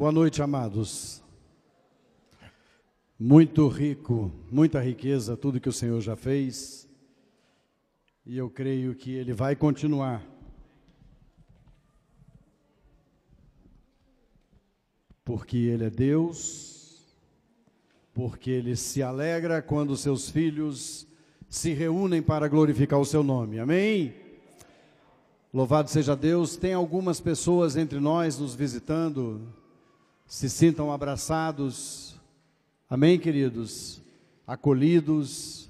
Boa noite, amados. Muito rico, muita riqueza, tudo que o Senhor já fez. E eu creio que Ele vai continuar. Porque Ele é Deus, porque Ele se alegra quando seus filhos se reúnem para glorificar o Seu nome. Amém? Louvado seja Deus. Tem algumas pessoas entre nós nos visitando se sintam abraçados, amém, queridos? Acolhidos,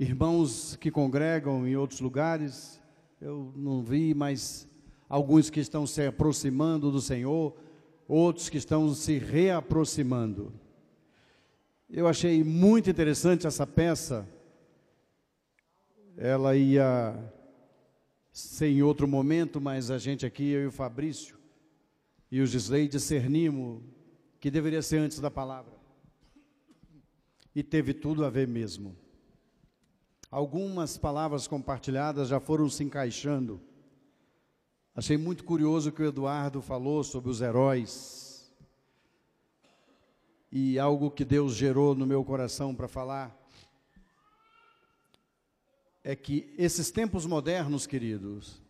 irmãos que congregam em outros lugares, eu não vi, mas alguns que estão se aproximando do Senhor, outros que estão se reaproximando. Eu achei muito interessante essa peça, ela ia ser em outro momento, mas a gente aqui, eu e o Fabrício, e o Gisley discernimos que deveria ser antes da palavra. E teve tudo a ver mesmo. Algumas palavras compartilhadas já foram se encaixando. Achei muito curioso que o Eduardo falou sobre os heróis. E algo que Deus gerou no meu coração para falar é que esses tempos modernos, queridos,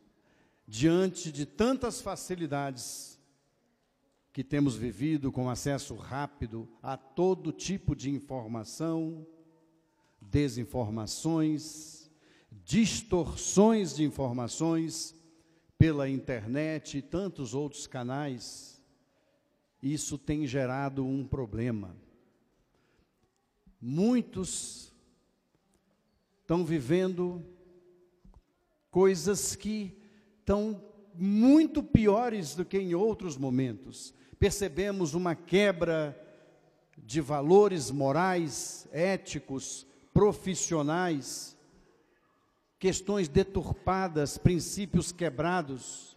diante de tantas facilidades que temos vivido com acesso rápido a todo tipo de informação, desinformações, distorções de informações pela internet e tantos outros canais, isso tem gerado um problema. Muitos estão vivendo coisas que estão muito piores do que em outros momentos percebemos uma quebra de valores morais, éticos, profissionais, questões deturpadas, princípios quebrados.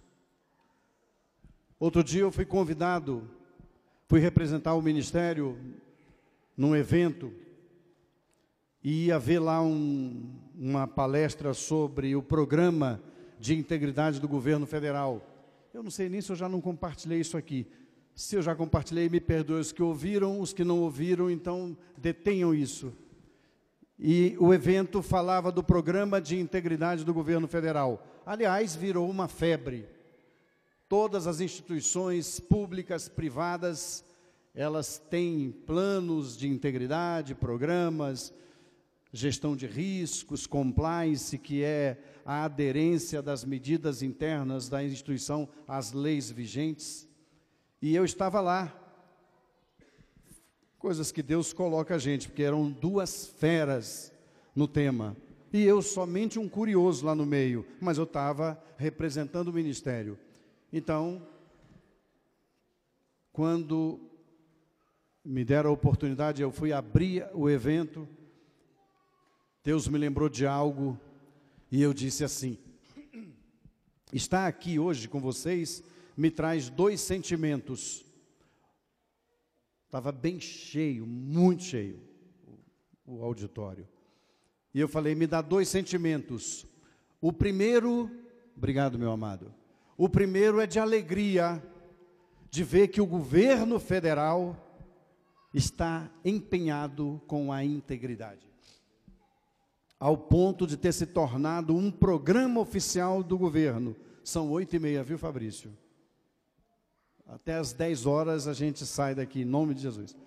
Outro dia eu fui convidado, fui representar o ministério num evento e ia ver lá um, uma palestra sobre o programa de integridade do governo federal. Eu não sei nem se eu já não compartilhei isso aqui, se eu já compartilhei, me perdoe os que ouviram, os que não ouviram, então detenham isso. E o evento falava do programa de integridade do governo federal. Aliás, virou uma febre. Todas as instituições públicas, privadas, elas têm planos de integridade, programas, gestão de riscos, compliance, que é a aderência das medidas internas da instituição às leis vigentes. E eu estava lá. Coisas que Deus coloca a gente, porque eram duas feras no tema. E eu somente um curioso lá no meio, mas eu estava representando o ministério. Então, quando me deram a oportunidade, eu fui abrir o evento, Deus me lembrou de algo e eu disse assim: está aqui hoje com vocês me traz dois sentimentos. Estava bem cheio, muito cheio, o, auditório. E eu falei: me dá dois sentimentos. O primeiro, obrigado, meu amado. O primeiro é de alegria, de ver que o governo federal está empenhado com a integridade, ao ponto de ter se tornado um programa oficial do governo. São oito e meia, viu, Fabrício? Até às 10 horas a gente sai daqui, em nome de Jesus.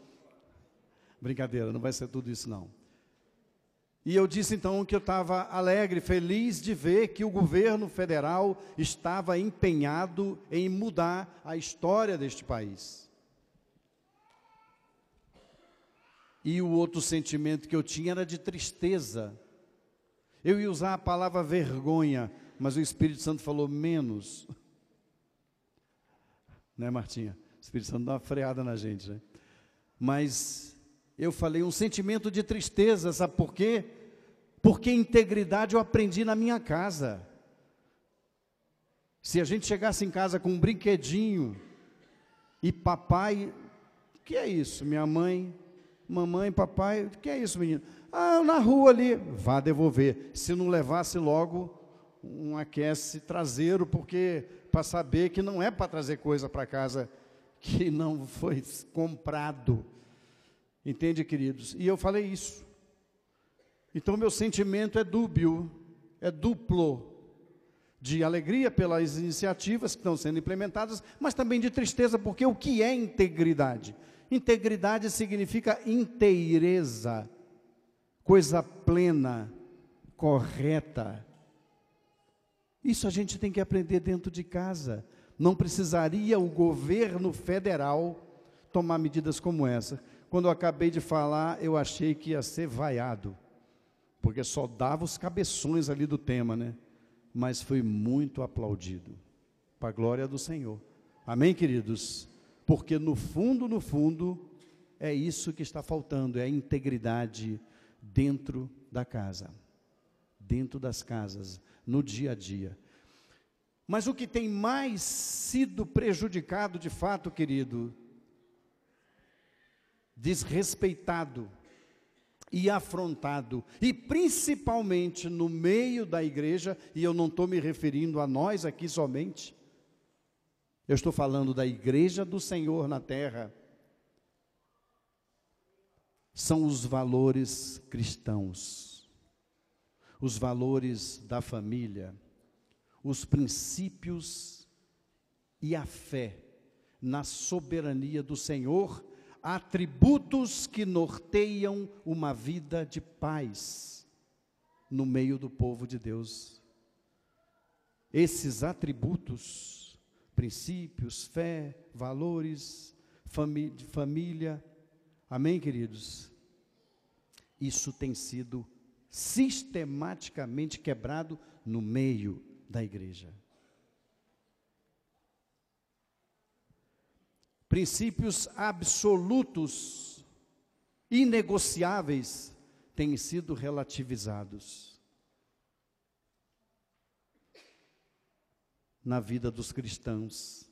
Brincadeira, não vai ser tudo isso não. E eu disse então que eu estava alegre, feliz de ver que o governo federal estava empenhado em mudar a história deste país. E o outro sentimento que eu tinha era de tristeza. Eu ia usar a palavra vergonha, mas o Espírito Santo falou menos. Né, Martinha? O Espírito Santo dá uma freada na gente, né? Mas eu falei um sentimento de tristeza, sabe por quê? Porque integridade eu aprendi na minha casa. Se a gente chegasse em casa com um brinquedinho e papai, o que é isso? Minha mãe, mamãe, papai, o que é isso, menino? Ah, na rua ali, vá devolver. Se não levasse logo um aquece traseiro, porque para saber que não é para trazer coisa para casa que não foi comprado. Entende, queridos? E eu falei isso. Então, meu sentimento é dúbio, é duplo. De alegria pelas iniciativas que estão sendo implementadas, mas também de tristeza, porque o que é integridade? Integridade significa inteireza, coisa plena, correta. Isso a gente tem que aprender dentro de casa. Não precisaria o governo federal tomar medidas como essa. Quando eu acabei de falar, eu achei que ia ser vaiado porque só dava os cabeções ali do tema, né? Mas foi muito aplaudido, para a glória do Senhor. Amém, queridos? Porque no fundo, no fundo, é isso que está faltando, é a integridade dentro da casa, dentro das casas, no dia a dia. Mas o que tem mais sido prejudicado de fato, querido, desrespeitado, e afrontado, e principalmente no meio da igreja, e eu não estou me referindo a nós aqui somente, eu estou falando da igreja do Senhor na terra, são os valores cristãos, os valores da família, os princípios e a fé na soberania do Senhor atributos que norteiam uma vida de paz no meio do povo de Deus. Esses atributos, princípios, fé, valores, famí família, amém, queridos? Isso tem sido sistematicamente quebrado no meio da igreja. princípios absolutos, inegociáveis, têm sido relativizados na vida dos cristãos,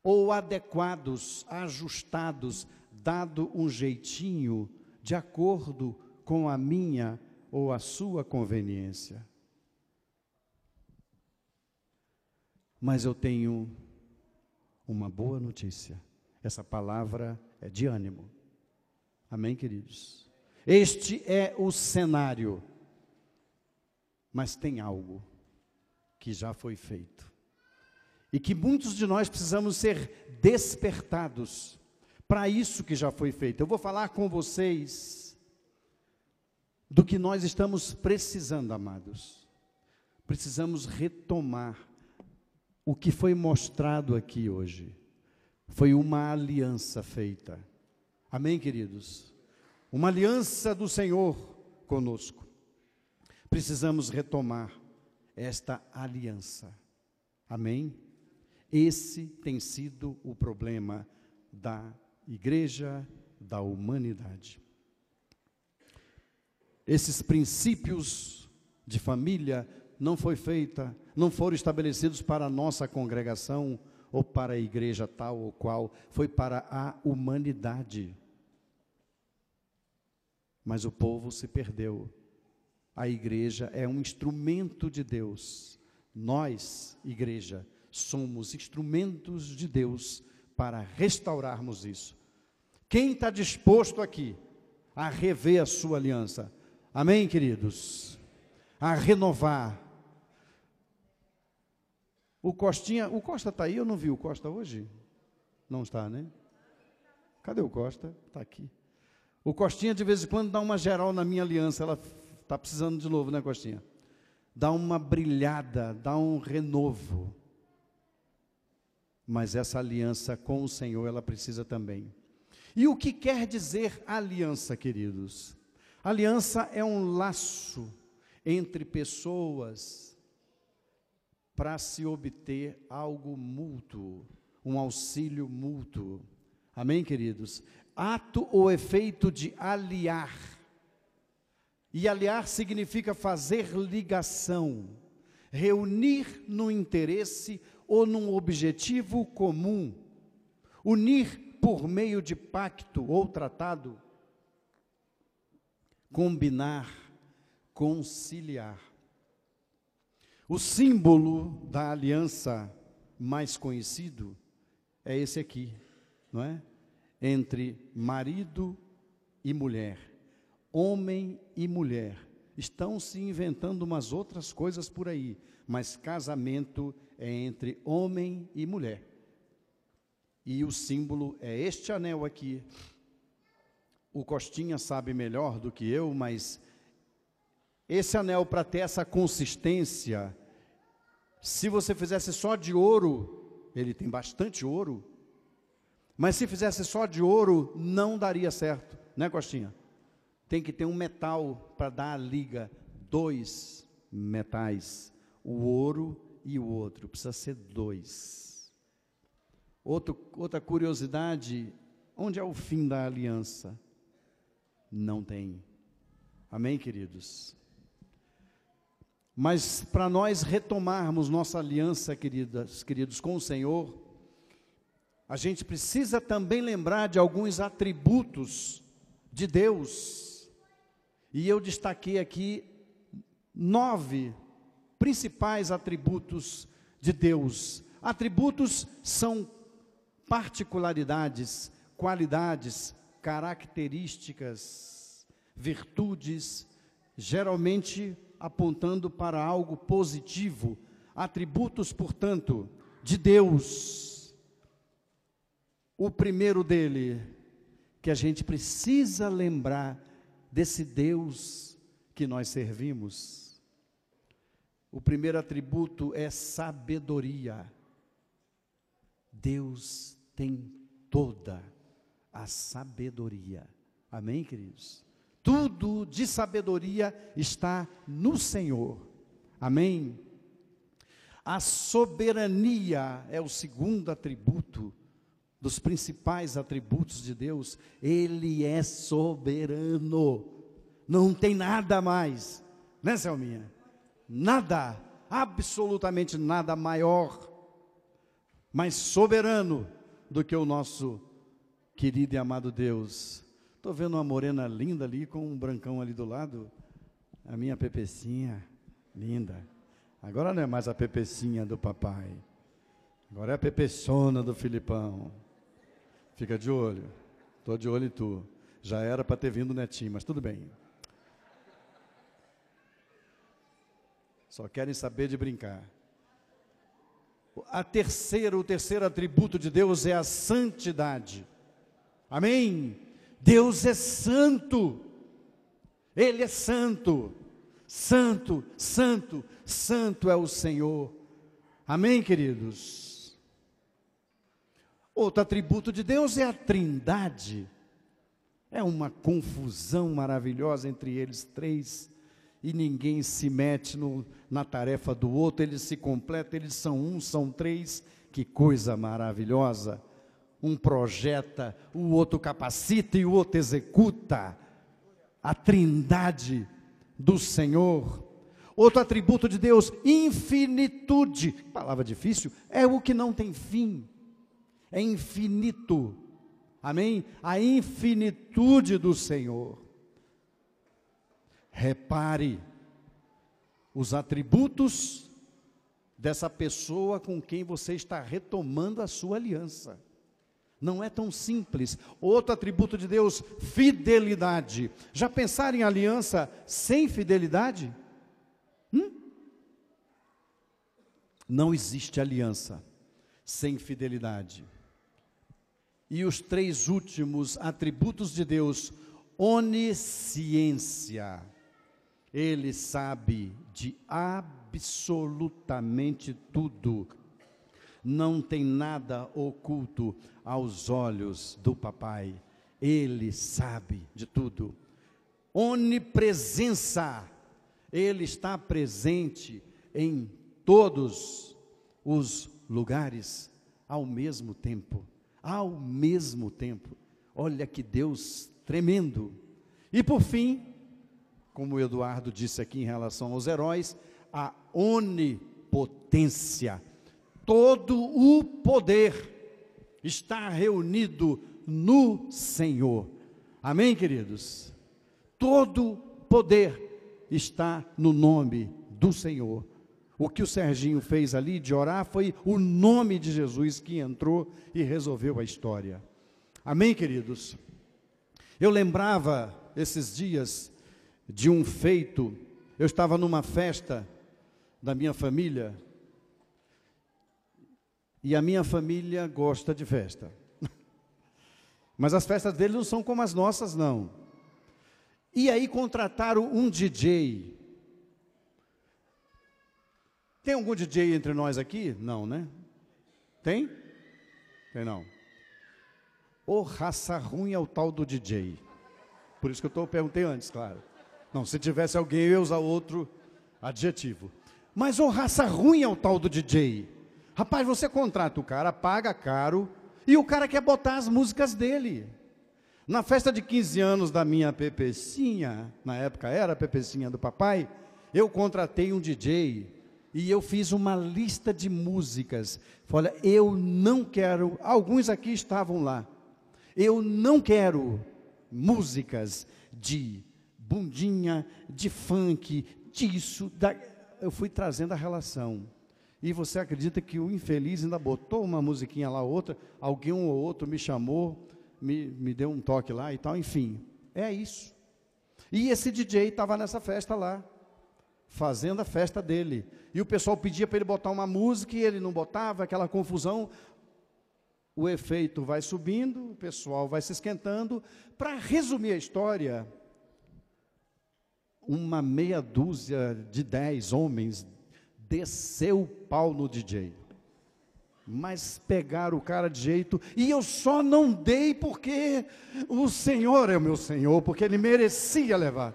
ou adequados, ajustados, dado um jeitinho de acordo com a minha ou a sua conveniência. Mas eu tenho uma boa notícia. Essa palavra é de ânimo. Amém, queridos? Este é o cenário. Mas tem algo que já foi feito. E que muitos de nós precisamos ser despertados para isso que já foi feito. Eu vou falar com vocês do que nós estamos precisando, amados. Precisamos retomar o que foi mostrado aqui hoje foi uma aliança feita. Amém, queridos? Uma aliança do Senhor conosco. Precisamos retomar esta aliança. Amém? Esse tem sido o problema da igreja, da humanidade. Esses princípios de família não foi feita, não foram estabelecidos para a nossa congregação, ou para a igreja tal ou qual, foi para a humanidade. Mas o povo se perdeu. A igreja é um instrumento de Deus. Nós, igreja, somos instrumentos de Deus para restaurarmos isso. Quem está disposto aqui a rever a sua aliança? Amém, queridos? A renovar, o Costinha, o Costa está aí, eu não vi o Costa hoje? Não está, né? Cadê o Costa? Está aqui. O Costinha de vez em quando dá uma geral na minha aliança, ela está precisando de novo, né, Costinha? Dá uma brilhada, dá um renovo. Mas essa aliança com o Senhor, ela precisa também. E o que quer dizer aliança, queridos? Aliança é um laço entre pessoas, para se obter algo mútuo, um auxílio mútuo. Amém, queridos? Ato ou efeito de aliar. E aliar significa fazer ligação, reunir no interesse ou num objetivo comum, unir por meio de pacto ou tratado, combinar, conciliar. O símbolo da aliança mais conhecido é esse aqui, não é? Entre marido e mulher, homem e mulher. Estão se inventando umas outras coisas por aí, mas casamento é entre homem e mulher. E o símbolo é este anel aqui. O Costinha sabe melhor do que eu, mas esse anel, para ter essa consistência, se você fizesse só de ouro, ele tem bastante ouro, mas se fizesse só de ouro, não daria certo, né, Costinha? Tem que ter um metal para dar a liga, dois metais, o ouro e o outro, precisa ser dois. Outro, outra curiosidade, onde é o fim da aliança? Não tem. Amém, queridos? Mas para nós retomarmos nossa aliança, queridas, queridos, com o Senhor, a gente precisa também lembrar de alguns atributos de Deus. E eu destaquei aqui nove principais atributos de Deus. Atributos são particularidades, qualidades, características, virtudes, geralmente apontando para algo positivo, atributos, portanto, de Deus. O primeiro dele, que a gente precisa lembrar desse Deus que nós servimos. O primeiro atributo é sabedoria. Deus tem toda a sabedoria. Amém, queridos? Tudo de sabedoria está no Senhor. Amém? A soberania é o segundo atributo, dos principais atributos de Deus. Ele é soberano. Não tem nada mais, né, Selminha? Nada, absolutamente nada maior, mais soberano do que o nosso querido e amado Deus. Estou vendo uma morena linda ali com um brancão ali do lado. A minha pepecinha, linda. Agora não é mais a pepecinha do papai. Agora é a pepeçona do Filipão. Fica de olho. Estou de olho em tu. Já era para ter vindo o netinho, mas tudo bem. Só querem saber de brincar. A terceira, o terceiro atributo de Deus é a santidade. Amém? Deus é santo, Ele é santo, santo, santo, santo é o Senhor. Amém, queridos? Outro atributo de Deus é a trindade. É uma confusão maravilhosa entre eles três, e ninguém se mete no, na tarefa do outro, eles se completam, eles são um, são três, que coisa maravilhosa um projeta, o outro capacita e o outro executa. A trindade do Senhor. Outro atributo de Deus, infinitude. Palavra difícil, é o que não tem fim. É infinito. Amém? A infinitude do Senhor. Repare os atributos dessa pessoa com quem você está retomando a sua aliança. Não é tão simples. Outro atributo de Deus, fidelidade. Já pensaram em aliança sem fidelidade? Hum? Não existe aliança sem fidelidade. E os três últimos atributos de Deus, onisciência. Ele sabe de absolutamente tudo não tem nada oculto aos olhos do papai. Ele sabe de tudo. Onipresença. Ele está presente em todos os lugares ao mesmo tempo. Ao mesmo tempo. Olha que Deus tremendo. E por fim, como o Eduardo disse aqui em relação aos heróis, a onipotência todo o poder está reunido no Senhor. Amém, queridos? Todo poder está no nome do Senhor. O que o Serginho fez ali de orar foi o nome de Jesus que entrou e resolveu a história. Amém, queridos? Eu lembrava esses dias de um feito, eu estava numa festa da minha família, e a minha família gosta de festa. Mas as festas deles não são como as nossas, não. E aí contrataram um DJ. Tem algum DJ entre nós aqui? Não, né? Tem? Tem não. Ô raça ruim é o tal do DJ. Por isso que eu tô, perguntei antes, claro. Não, se tivesse alguém, eu ia usar outro adjetivo. Mas ô raça ruim é o tal do DJ. Rapaz, você contrata o cara, paga caro, e o cara quer botar as músicas dele. Na festa de 15 anos da minha Pepecinha, na época era a Pepecinha do papai, eu contratei um DJ e eu fiz uma lista de músicas. Olha, eu não quero, alguns aqui estavam lá, eu não quero músicas de bundinha, de funk, disso, da... eu fui trazendo a relação. E você acredita que o infeliz ainda botou uma musiquinha lá, outra, alguém ou outro me chamou, me, me deu um toque lá e tal, enfim, é isso. E esse DJ estava nessa festa lá, fazendo a festa dele. E o pessoal pedia para ele botar uma música e ele não botava, aquela confusão. O efeito vai subindo, o pessoal vai se esquentando. Para resumir a história, uma meia dúzia de dez homens desceu o pau no DJ. Mas pegaram o cara de jeito, e eu só não dei porque o Senhor é o meu Senhor, porque ele merecia levar.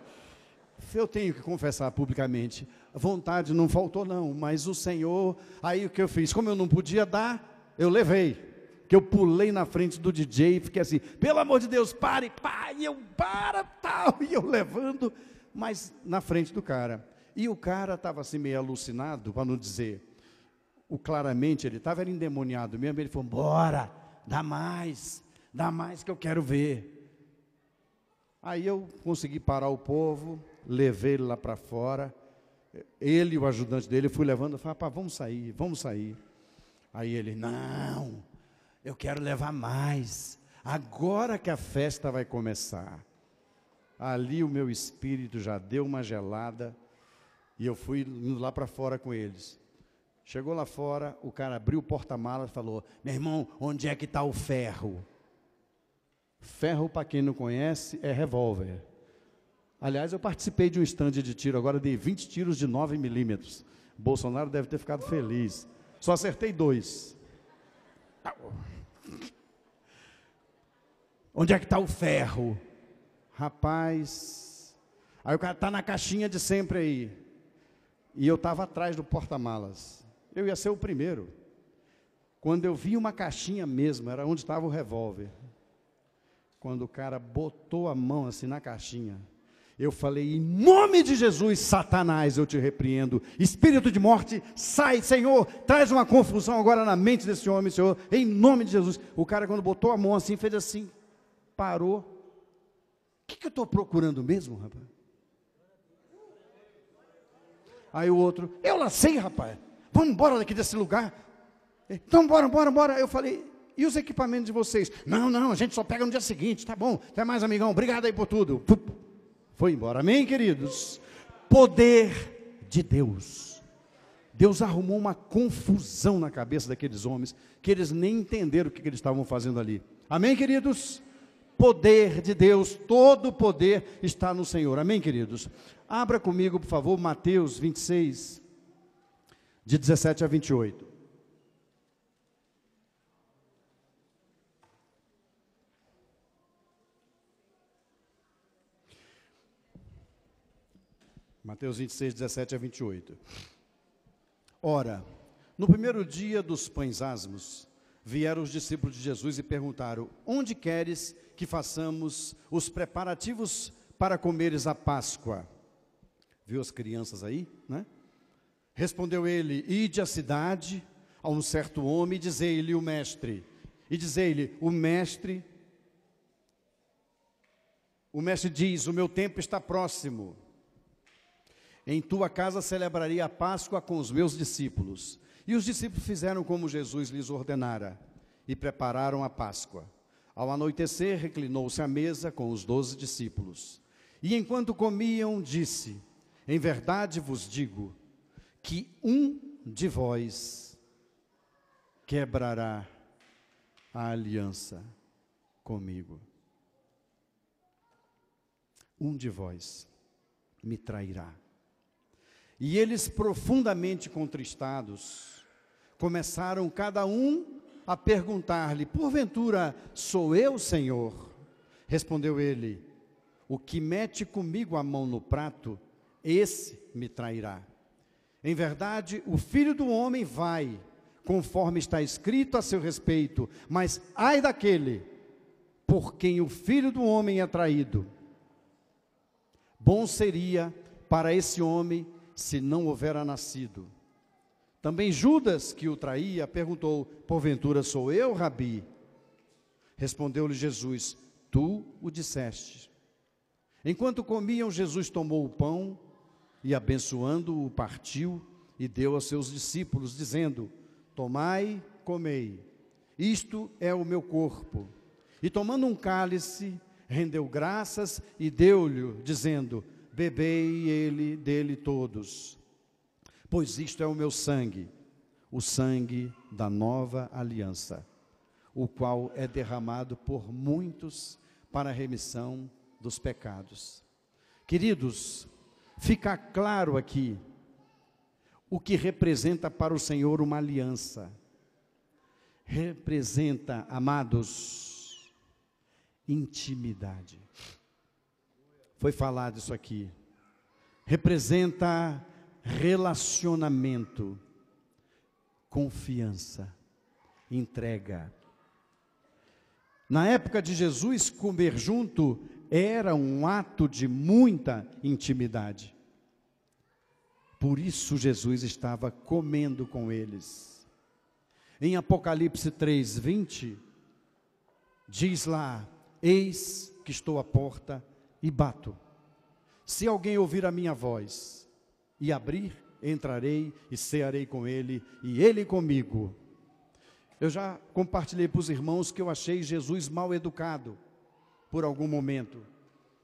Eu tenho que confessar publicamente, a vontade não faltou não, mas o Senhor, aí o que eu fiz, como eu não podia dar, eu levei que eu pulei na frente do DJ e fiquei assim, pelo amor de Deus, pare, e eu, para, tal, e eu levando, mas na frente do cara. E o cara estava assim meio alucinado, para não dizer, o claramente ele estava endemoniado mesmo, ele falou, bora, dá mais, dá mais que eu quero ver. Aí eu consegui parar o povo, levei ele lá para fora, ele e o ajudante dele, fui levando, eu falei, vamos sair, vamos sair. Aí ele, não, eu quero levar mais, agora que a festa vai começar. Ali o meu espírito já deu uma gelada, e eu fui indo lá para fora com eles. Chegou lá fora, o cara abriu o porta-malas e falou: Meu irmão, onde é que está o ferro? Ferro, para quem não conhece, é revólver. Aliás, eu participei de um estande de tiro, agora de 20 tiros de 9 milímetros. Bolsonaro deve ter ficado feliz. Só acertei dois. Onde é que está o ferro? Rapaz. Aí o cara está na caixinha de sempre aí. E eu estava atrás do porta-malas. Eu ia ser o primeiro. Quando eu vi uma caixinha mesmo, era onde estava o revólver. Quando o cara botou a mão assim na caixinha, eu falei: em nome de Jesus, Satanás, eu te repreendo. Espírito de morte, sai, Senhor. Traz uma confusão agora na mente desse homem, Senhor. Em nome de Jesus. O cara, quando botou a mão assim, fez assim, parou. O que, que eu estou procurando mesmo, rapaz? Aí o outro, eu lá sei, rapaz, vamos embora daqui desse lugar. Então, bora, bora, bora. Eu falei, e os equipamentos de vocês? Não, não, a gente só pega no dia seguinte, tá bom. Até mais, amigão, obrigado aí por tudo. Foi embora, amém, queridos? Poder de Deus. Deus arrumou uma confusão na cabeça daqueles homens, que eles nem entenderam o que, que eles estavam fazendo ali. Amém, queridos? Poder de Deus, todo o poder está no Senhor. Amém, queridos? Abra comigo, por favor, Mateus 26, de 17 a 28. Mateus 26, 17 a 28. Ora, no primeiro dia dos pães asmos, vieram os discípulos de Jesus e perguntaram: Onde queres que façamos os preparativos para comeres a Páscoa? Viu as crianças aí, né? Respondeu ele: Ide à cidade a um certo homem e dizei-lhe o mestre. E dizei-lhe: O mestre O mestre diz: O meu tempo está próximo. Em tua casa celebraria a Páscoa com os meus discípulos. E os discípulos fizeram como Jesus lhes ordenara e prepararam a Páscoa. Ao anoitecer, reclinou-se à mesa com os doze discípulos. E enquanto comiam, disse: Em verdade vos digo que um de vós quebrará a aliança comigo. Um de vós me trairá. E eles, profundamente contristados, começaram cada um a perguntar-lhe: Porventura sou eu, Senhor? Respondeu ele: O que mete comigo a mão no prato, esse me trairá. Em verdade, o filho do homem vai, conforme está escrito a seu respeito, mas ai daquele por quem o filho do homem é traído. Bom seria para esse homem se não houvera nascido. Também Judas, que o traía, perguntou: Porventura sou eu, Rabi? Respondeu-lhe Jesus: Tu o disseste. Enquanto comiam, Jesus tomou o pão e, abençoando-o, partiu e deu aos seus discípulos, dizendo: Tomai, comei, isto é o meu corpo. E tomando um cálice, rendeu graças e deu-lhe, dizendo: Bebei ele dele todos pois isto é o meu sangue, o sangue da nova aliança, o qual é derramado por muitos para a remissão dos pecados. Queridos, fica claro aqui o que representa para o Senhor uma aliança. Representa, amados, intimidade. Foi falado isso aqui. Representa relacionamento, confiança, entrega. Na época de Jesus, comer junto era um ato de muita intimidade. Por isso Jesus estava comendo com eles. Em Apocalipse 3, 20, diz lá: Eis que estou à porta e bato. Se alguém ouvir a minha voz e abrir, entrarei e cearei com ele e ele comigo. Eu já compartilhei para os irmãos que eu achei Jesus mal educado por algum momento,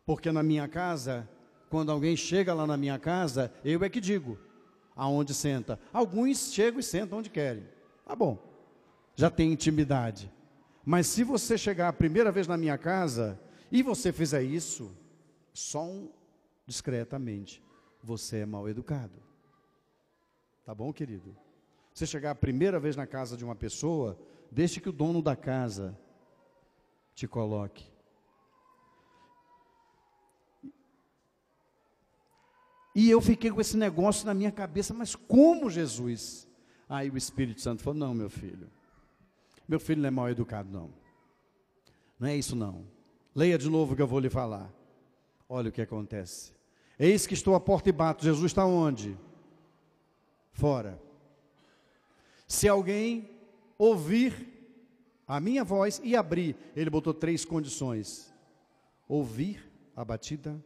porque na minha casa, quando alguém chega lá na minha casa, eu é que digo aonde senta. Alguns chegam e sentam onde querem. Tá bom, já tem intimidade. Mas se você chegar a primeira vez na minha casa e você fizer isso, só um discretamente, você é mal educado. Tá bom, querido? Você chegar a primeira vez na casa de uma pessoa, deixe que o dono da casa te coloque. E eu fiquei com esse negócio na minha cabeça, mas como Jesus? Aí o Espírito Santo falou: Não, meu filho, meu filho não é mal educado, não. Não é isso, não. Leia de novo o que eu vou lhe falar. Olha o que acontece. Eis que estou à porta e bato. Jesus está onde? Fora. Se alguém ouvir a minha voz e abrir, ele botou três condições: ouvir a batida,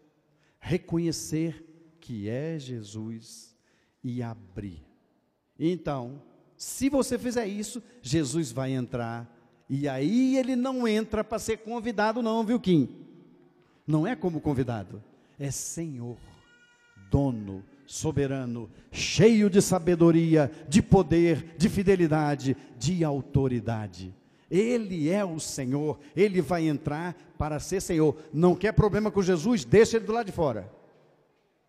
reconhecer que é Jesus e abrir. Então, se você fizer isso, Jesus vai entrar. E aí ele não entra para ser convidado, não, viu, Kim? Não é como convidado é Senhor, dono, soberano, cheio de sabedoria, de poder, de fidelidade, de autoridade. Ele é o Senhor, ele vai entrar para ser Senhor. Não quer problema com Jesus? Deixa ele do lado de fora.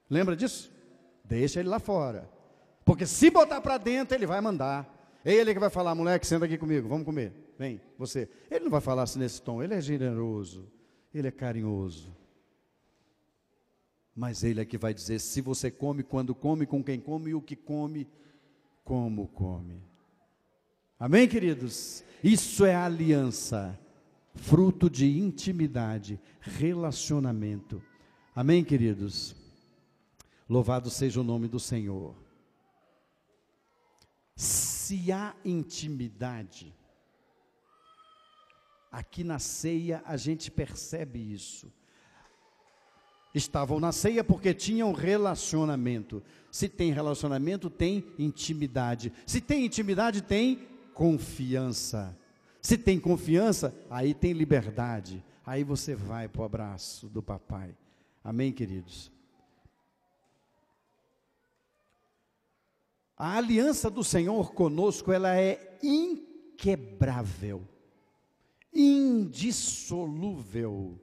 Lembra disso? Deixa ele lá fora. Porque se botar para dentro, ele vai mandar. É ele que vai falar, moleque, senta aqui comigo, vamos comer. Vem, você. Ele não vai falar assim nesse tom, ele é generoso, ele é carinhoso mas Ele é que vai dizer se você come, quando come, com quem come e o que come, como come. Amém, queridos? Isso é aliança, fruto de intimidade, relacionamento. Amém, queridos? Louvado seja o nome do Senhor. Se há intimidade, aqui na ceia a gente percebe isso estavam na ceia porque tinham relacionamento. Se tem relacionamento, tem intimidade. Se tem intimidade, tem confiança. Se tem confiança, aí tem liberdade. Aí você vai para o abraço do papai. Amém, queridos? A aliança do Senhor conosco, ela é inquebrável, indissolúvel.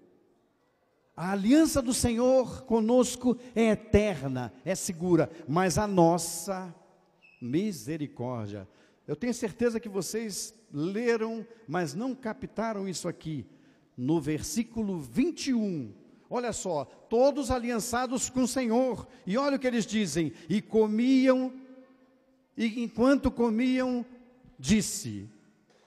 A aliança do Senhor conosco é eterna, é segura, mas a nossa misericórdia. Eu tenho certeza que vocês leram, mas não captaram isso aqui. No versículo 21, olha só, todos aliançados com o Senhor, e olha o que eles dizem: e comiam, e enquanto comiam, disse: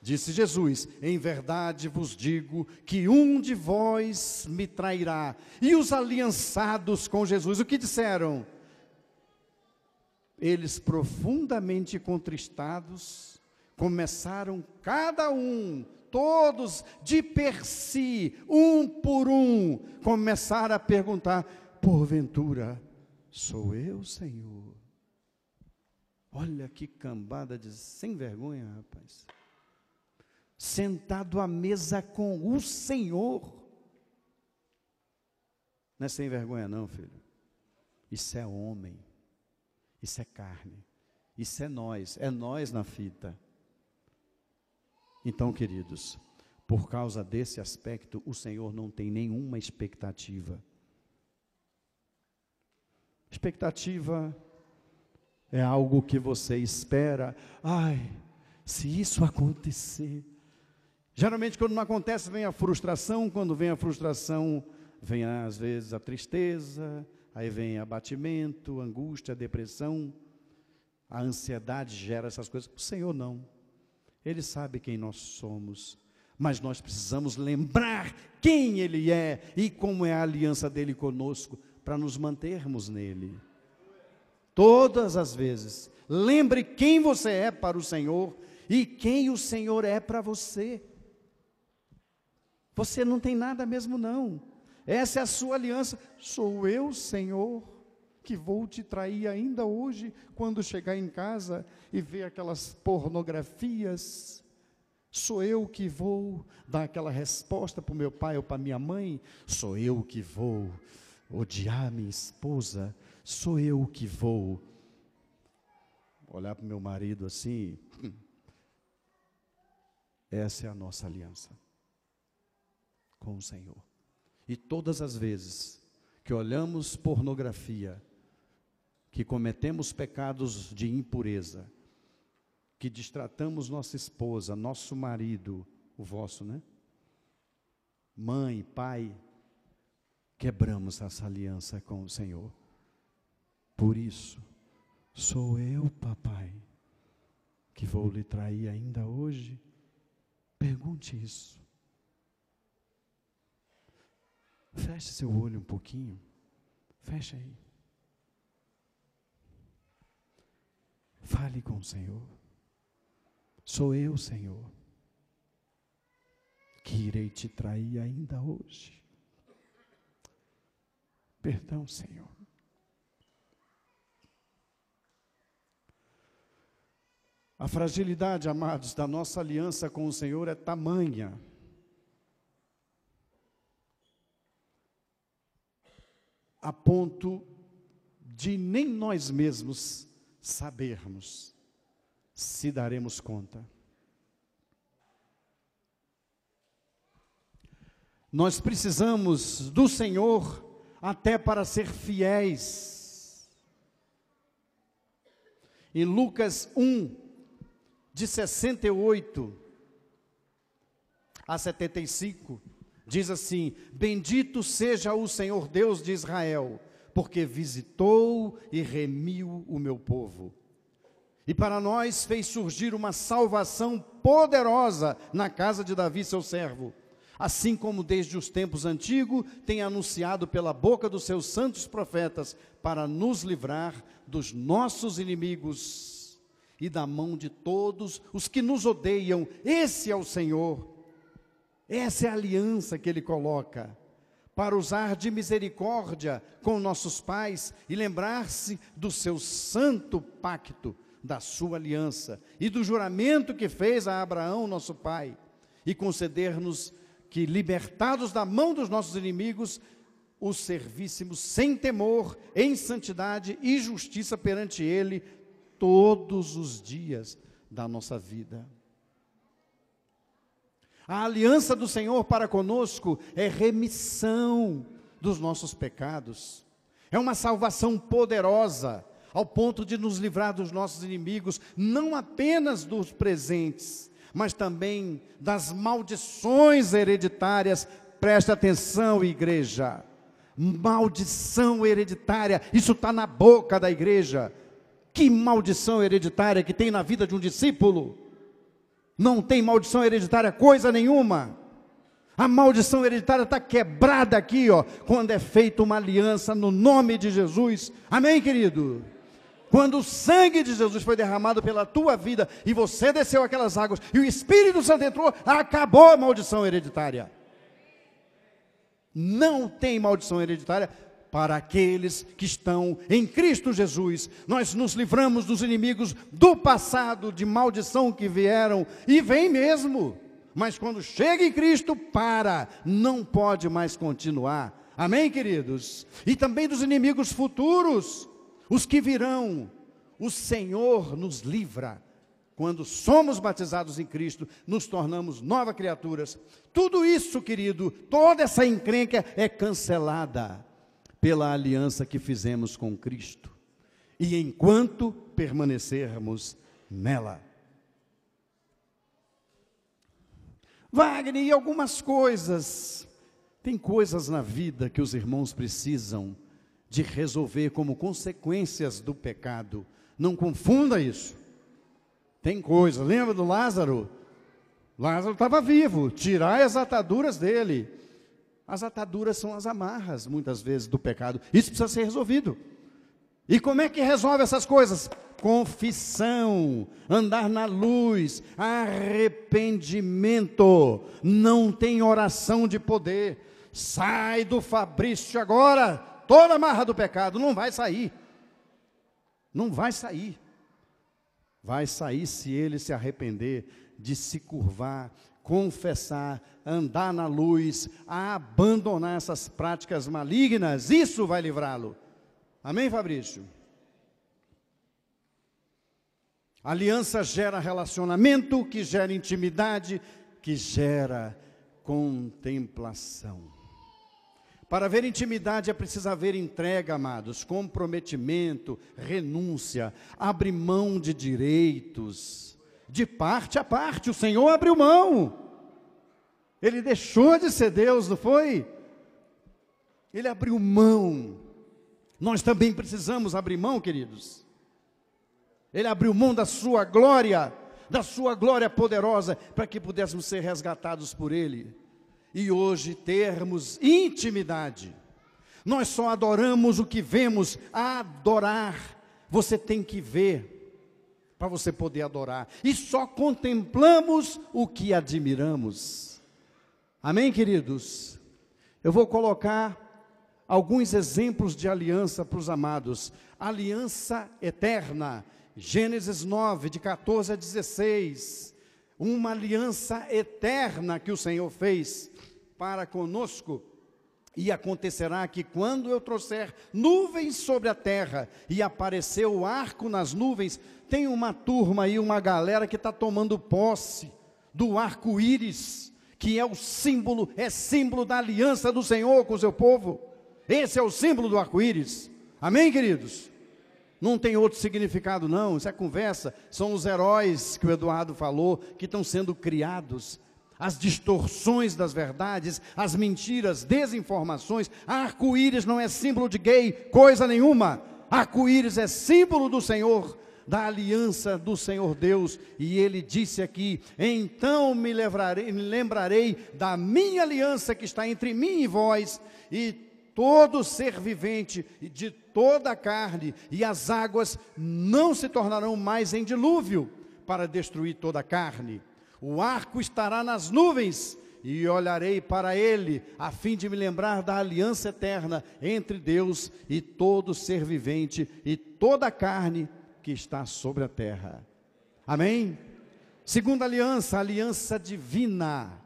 Disse Jesus: Em verdade vos digo que um de vós me trairá. E os aliançados com Jesus, o que disseram? Eles profundamente contristados, começaram cada um, todos de per si, um por um, começaram a perguntar: porventura, sou eu, Senhor? Olha que cambada de sem vergonha, rapaz sentado à mesa com o Senhor. Não é sem vergonha, não, filho. Isso é homem, isso é carne, isso é nós, é nós na fita. Então, queridos, por causa desse aspecto, o Senhor não tem nenhuma expectativa. Expectativa é algo que você espera. Ai, se isso acontecer, Geralmente, quando não acontece, vem a frustração. Quando vem a frustração, vem às vezes a tristeza, aí vem abatimento, angústia, depressão. A ansiedade gera essas coisas. O Senhor não. Ele sabe quem nós somos. Mas nós precisamos lembrar quem Ele é e como é a aliança dele conosco, para nos mantermos nele. Todas as vezes. Lembre quem você é para o Senhor e quem o Senhor é para você. Você não tem nada mesmo, não. Essa é a sua aliança. Sou eu, Senhor, que vou te trair ainda hoje, quando chegar em casa e ver aquelas pornografias. Sou eu que vou dar aquela resposta para o meu pai ou para minha mãe. Sou eu que vou odiar minha esposa. Sou eu que vou olhar para o meu marido assim. Essa é a nossa aliança com o Senhor. E todas as vezes que olhamos pornografia, que cometemos pecados de impureza, que distratamos nossa esposa, nosso marido, o vosso, né? Mãe, pai, quebramos essa aliança com o Senhor. Por isso, sou eu, papai, que vou lhe trair ainda hoje? Pergunte isso. Feche seu olho um pouquinho. Fecha aí. Fale com o Senhor. Sou eu, Senhor, que irei te trair ainda hoje. Perdão, Senhor. A fragilidade, amados, da nossa aliança com o Senhor é tamanha a ponto de nem nós mesmos sabermos se daremos conta. Nós precisamos do Senhor até para ser fiéis. Em Lucas 1, de 68 a 75, Diz assim: Bendito seja o Senhor Deus de Israel, porque visitou e remiu o meu povo. E para nós fez surgir uma salvação poderosa na casa de Davi, seu servo. Assim como desde os tempos antigos tem anunciado pela boca dos seus santos profetas, para nos livrar dos nossos inimigos e da mão de todos os que nos odeiam. Esse é o Senhor essa é a aliança que ele coloca para usar de misericórdia com nossos pais e lembrar-se do seu santo pacto, da sua aliança e do juramento que fez a Abraão, nosso pai, e conceder-nos que, libertados da mão dos nossos inimigos, os servíssemos sem temor, em santidade e justiça perante Ele todos os dias da nossa vida. A aliança do Senhor para conosco é remissão dos nossos pecados, é uma salvação poderosa, ao ponto de nos livrar dos nossos inimigos, não apenas dos presentes, mas também das maldições hereditárias. Preste atenção, igreja. Maldição hereditária, isso está na boca da igreja. Que maldição hereditária que tem na vida de um discípulo? Não tem maldição hereditária coisa nenhuma. A maldição hereditária está quebrada aqui, ó, quando é feita uma aliança no nome de Jesus. Amém, querido? Quando o sangue de Jesus foi derramado pela tua vida e você desceu aquelas águas e o Espírito Santo entrou, acabou a maldição hereditária. Não tem maldição hereditária para aqueles que estão em Cristo Jesus. Nós nos livramos dos inimigos do passado, de maldição que vieram e vem mesmo. Mas quando chega em Cristo, para, não pode mais continuar. Amém, queridos? E também dos inimigos futuros, os que virão. O Senhor nos livra. Quando somos batizados em Cristo, nos tornamos novas criaturas. Tudo isso, querido, toda essa encrenca é cancelada pela aliança que fizemos com Cristo. E enquanto permanecermos nela. Wagner, e algumas coisas. Tem coisas na vida que os irmãos precisam de resolver como consequências do pecado. Não confunda isso. Tem coisas. Lembra do Lázaro? Lázaro estava vivo. Tirar as ataduras dele. As ataduras são as amarras, muitas vezes, do pecado. Isso precisa ser resolvido. E como é que resolve essas coisas? Confissão, andar na luz, arrependimento. Não tem oração de poder. Sai do Fabrício agora, toda amarra do pecado. Não vai sair. Não vai sair. Vai sair se ele se arrepender de se curvar, confessar, andar na luz, abandonar essas práticas malignas, isso vai livrá-lo. Amém, Fabrício? Aliança gera relacionamento, que gera intimidade, que gera contemplação. Para haver intimidade é preciso haver entrega, amados, comprometimento, renúncia, abrir mão de direitos, de parte a parte. O Senhor abriu mão. Ele deixou de ser Deus, não foi? Ele abriu mão. Nós também precisamos abrir mão, queridos. Ele abriu mão da sua glória, da sua glória poderosa, para que pudéssemos ser resgatados por Ele. E hoje termos intimidade. Nós só adoramos o que vemos. Adorar, você tem que ver para você poder adorar. E só contemplamos o que admiramos. Amém, queridos? Eu vou colocar alguns exemplos de aliança para os amados. Aliança eterna, Gênesis 9, de 14 a 16. Uma aliança eterna que o Senhor fez para conosco. E acontecerá que quando eu trouxer nuvens sobre a terra e aparecer o arco nas nuvens, tem uma turma aí, uma galera que está tomando posse do arco-íris, que é o símbolo, é símbolo da aliança do Senhor com o seu povo. Esse é o símbolo do arco-íris. Amém, queridos? Não tem outro significado, não. Isso é conversa. São os heróis que o Eduardo falou, que estão sendo criados. As distorções das verdades, as mentiras, desinformações. Arco-íris não é símbolo de gay, coisa nenhuma. Arco-íris é símbolo do Senhor da aliança do Senhor Deus, e ele disse aqui: Então me, levrarei, me lembrarei da minha aliança que está entre mim e vós, e todo ser vivente de toda a carne, e as águas não se tornarão mais em dilúvio para destruir toda a carne. O arco estará nas nuvens, e olharei para ele, a fim de me lembrar da aliança eterna entre Deus e todo ser vivente e toda a carne que está sobre a terra. Amém? Segunda aliança, aliança divina.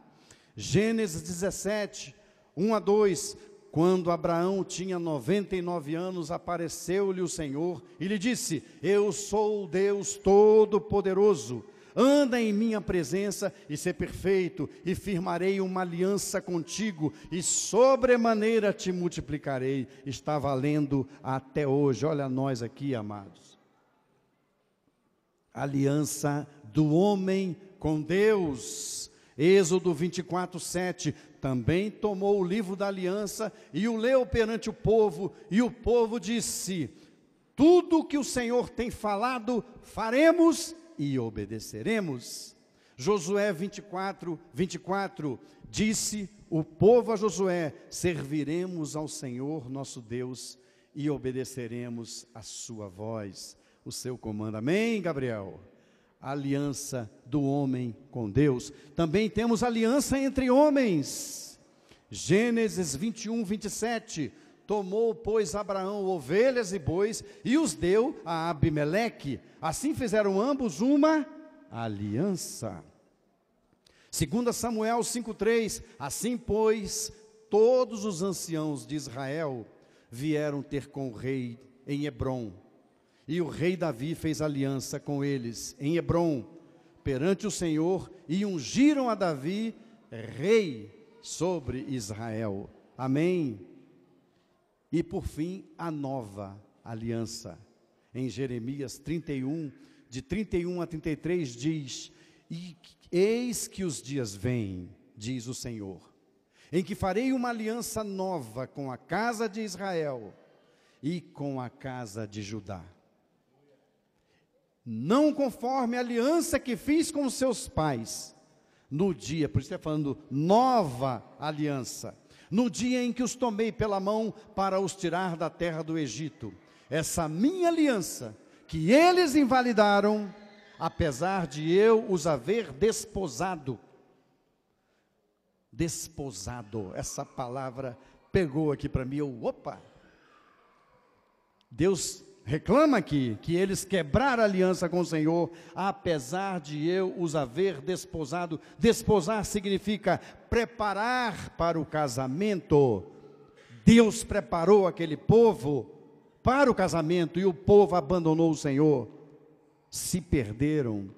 Gênesis 17, 1 a 2. Quando Abraão tinha 99 anos, apareceu-lhe o Senhor e lhe disse: Eu sou o Deus Todo-Poderoso. Anda em minha presença e ser perfeito, e firmarei uma aliança contigo, e sobremaneira te multiplicarei. Está valendo até hoje. Olha nós aqui, amados. Aliança do homem com Deus. Êxodo 24, 7 também tomou o livro da aliança e o leu perante o povo, e o povo disse: Tudo que o Senhor tem falado, faremos e obedeceremos. Josué 24, 24 disse o povo a Josué: Serviremos ao Senhor nosso Deus e obedeceremos a sua voz, o seu comando. Amém, Gabriel? aliança do homem com Deus. Também temos aliança entre homens. Gênesis 21, 27. Tomou, pois, Abraão ovelhas e bois e os deu a Abimeleque. Assim fizeram ambos uma aliança. 2 Samuel 5,3: Assim, pois, todos os anciãos de Israel vieram ter com o rei em Hebron e o rei Davi fez aliança com eles em Hebron, perante o Senhor, e ungiram a Davi rei sobre Israel. Amém. E por fim, a nova aliança. Em Jeremias 31, de 31 a 33, diz: E eis que os dias vêm, diz o Senhor, em que farei uma aliança nova com a casa de Israel e com a casa de Judá não conforme a aliança que fiz com seus pais, no dia, por isso está falando nova aliança, no dia em que os tomei pela mão para os tirar da terra do Egito. Essa minha aliança, que eles invalidaram, apesar de eu os haver desposado. Desposado, essa palavra pegou aqui para mim, eu, opa! Deus reclama aqui que eles quebraram aliança com o Senhor, apesar de eu os haver desposado. Desposar significa preparar para o casamento. Deus preparou aquele povo para o casamento e o povo abandonou o Senhor. Se perderam